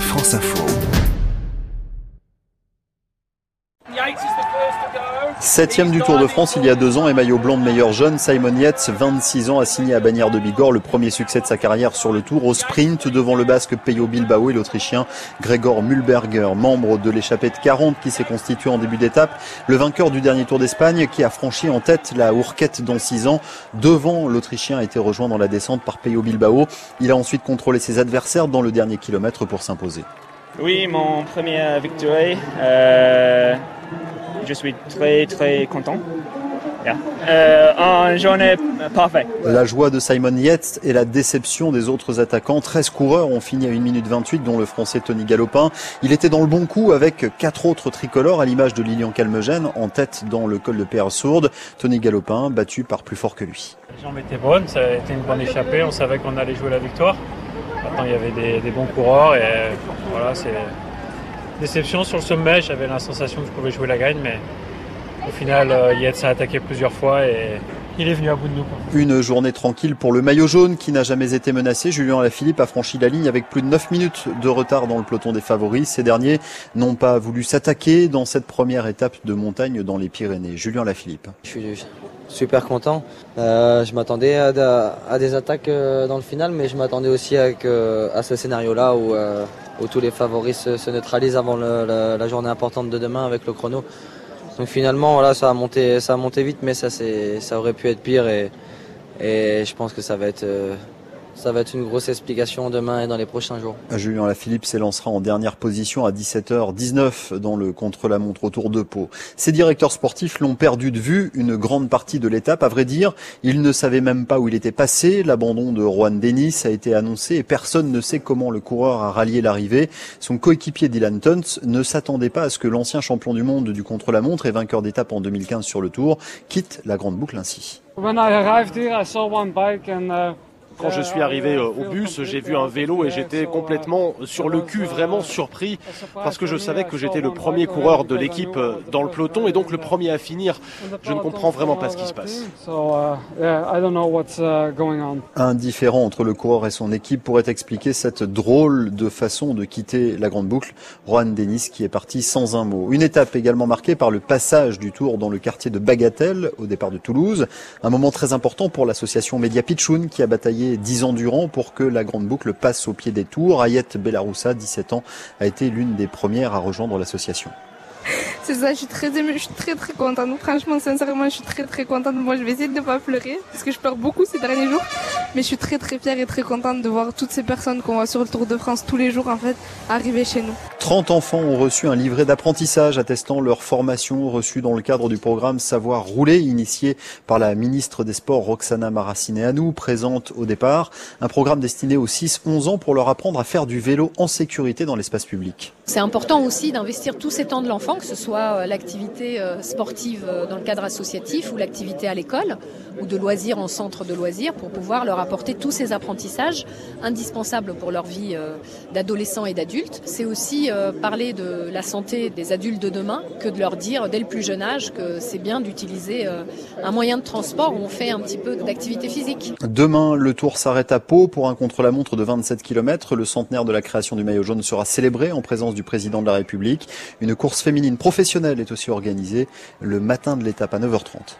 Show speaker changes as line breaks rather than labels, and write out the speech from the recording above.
France Info.
Septième du Tour de France il y a deux ans et maillot blanc de meilleur jeune, Simon Yates, 26 ans, a signé à Bagnères de Bigorre le premier succès de sa carrière sur le Tour au sprint devant le Basque Peyo Bilbao et l'Autrichien Gregor Mühlberger, membre de l'échappée de 40 qui s'est constitué en début d'étape, le vainqueur du dernier Tour d'Espagne qui a franchi en tête la Hourquette dans 6 ans. Devant, l'Autrichien a été rejoint dans la descente par Peyo Bilbao. Il a ensuite contrôlé ses adversaires dans le dernier kilomètre pour s'imposer.
Oui, mon premier victoire. Euh, je suis très très content. Yeah. Euh, une journée parfaite.
La joie de Simon Yates et la déception des autres attaquants. 13 coureurs ont fini à 1 minute 28, dont le français Tony Galopin. Il était dans le bon coup avec quatre autres tricolores, à l'image de Lilian Calmegène, en tête dans le col de Père Sourde. Tony Galopin, battu par plus fort que lui.
Les jambes étaient bonnes, ça a été une bonne échappée, on savait qu'on allait jouer la victoire. Maintenant, il y avait des, des bons coureurs et voilà, c'est déception sur le sommet. J'avais la sensation que je pouvais jouer la gagne, mais au final, euh, Yates a attaqué plusieurs fois et il est venu à bout de nous. Quoi.
Une journée tranquille pour le maillot jaune qui n'a jamais été menacé. Julien Alaphilippe a franchi la ligne avec plus de 9 minutes de retard dans le peloton des favoris. Ces derniers n'ont pas voulu s'attaquer dans cette première étape de montagne dans les Pyrénées. Julien Alaphilippe.
Je suis super content. Euh, je m'attendais à, des attaques euh, dans le final, mais je m'attendais aussi à, ce scénario-là où, euh, où, tous les favoris se, se neutralisent avant la, journée importante de demain avec le chrono. Donc finalement, voilà, ça a monté, ça a monté vite, mais ça, ça aurait pu être pire et, je pense que ça va être ça va être une grosse explication demain et dans les prochains jours.
Julien Lafilippe s'élancera en dernière position à 17h19 dans le contre-la-montre autour de Pau. Ses directeurs sportifs l'ont perdu de vue une grande partie de l'étape. À vrai dire, il ne savait même pas où il était passé. L'abandon de Juan Denis a été annoncé et personne ne sait comment le coureur a rallié l'arrivée. Son coéquipier Dylan Tuntz ne s'attendait pas à ce que l'ancien champion du monde du contre-la-montre et vainqueur d'étape en 2015 sur le Tour quitte la grande boucle ainsi.
When I arrived here, I saw one bike and, uh...
Quand je suis arrivé au bus, j'ai vu un vélo et j'étais complètement sur le cul, vraiment surpris, parce que je savais que j'étais le premier coureur de l'équipe dans le peloton et donc le premier à finir. Je ne comprends vraiment pas ce qui se passe.
Un différent entre le coureur et son équipe pourrait expliquer cette drôle de façon de quitter la grande boucle. Juan Denis qui est parti sans un mot. Une étape également marquée par le passage du tour dans le quartier de Bagatelle au départ de Toulouse. Un moment très important pour l'association Média Pichoun qui a bataillé dix ans durant pour que la grande boucle passe au pied des tours. Ayette Bellaroussa, 17 ans, a été l'une des premières à rejoindre l'association.
C'est ça, je suis très je suis très très contente. Franchement, sincèrement, je suis très très contente. Moi, je vais essayer de ne pas pleurer parce que je pleure beaucoup ces derniers jours. Mais je suis très très fière et très contente de voir toutes ces personnes qu'on voit sur le Tour de France tous les jours en fait arriver chez nous.
30 enfants ont reçu un livret d'apprentissage attestant leur formation reçue dans le cadre du programme Savoir rouler initié par la ministre des Sports Roxana Maracineanu, présente au départ. Un programme destiné aux 6-11 ans pour leur apprendre à faire du vélo en sécurité dans l'espace public.
C'est important aussi d'investir tous ces temps de l'enfant, que ce soit l'activité sportive dans le cadre associatif ou l'activité à l'école ou de loisirs en centre de loisirs pour pouvoir leur apporter tous ces apprentissages indispensables pour leur vie d'adolescent et d'adulte. C'est aussi parler de la santé des adultes de demain que de leur dire dès le plus jeune âge que c'est bien d'utiliser un moyen de transport où on fait un petit peu d'activité physique.
Demain, le tour s'arrête à Pau pour un contre-la-montre de 27 km. Le centenaire de la création du maillot jaune sera célébré en présence du président de la République. Une course féminine professionnelle est aussi organisée le matin de l'étape à 9h30.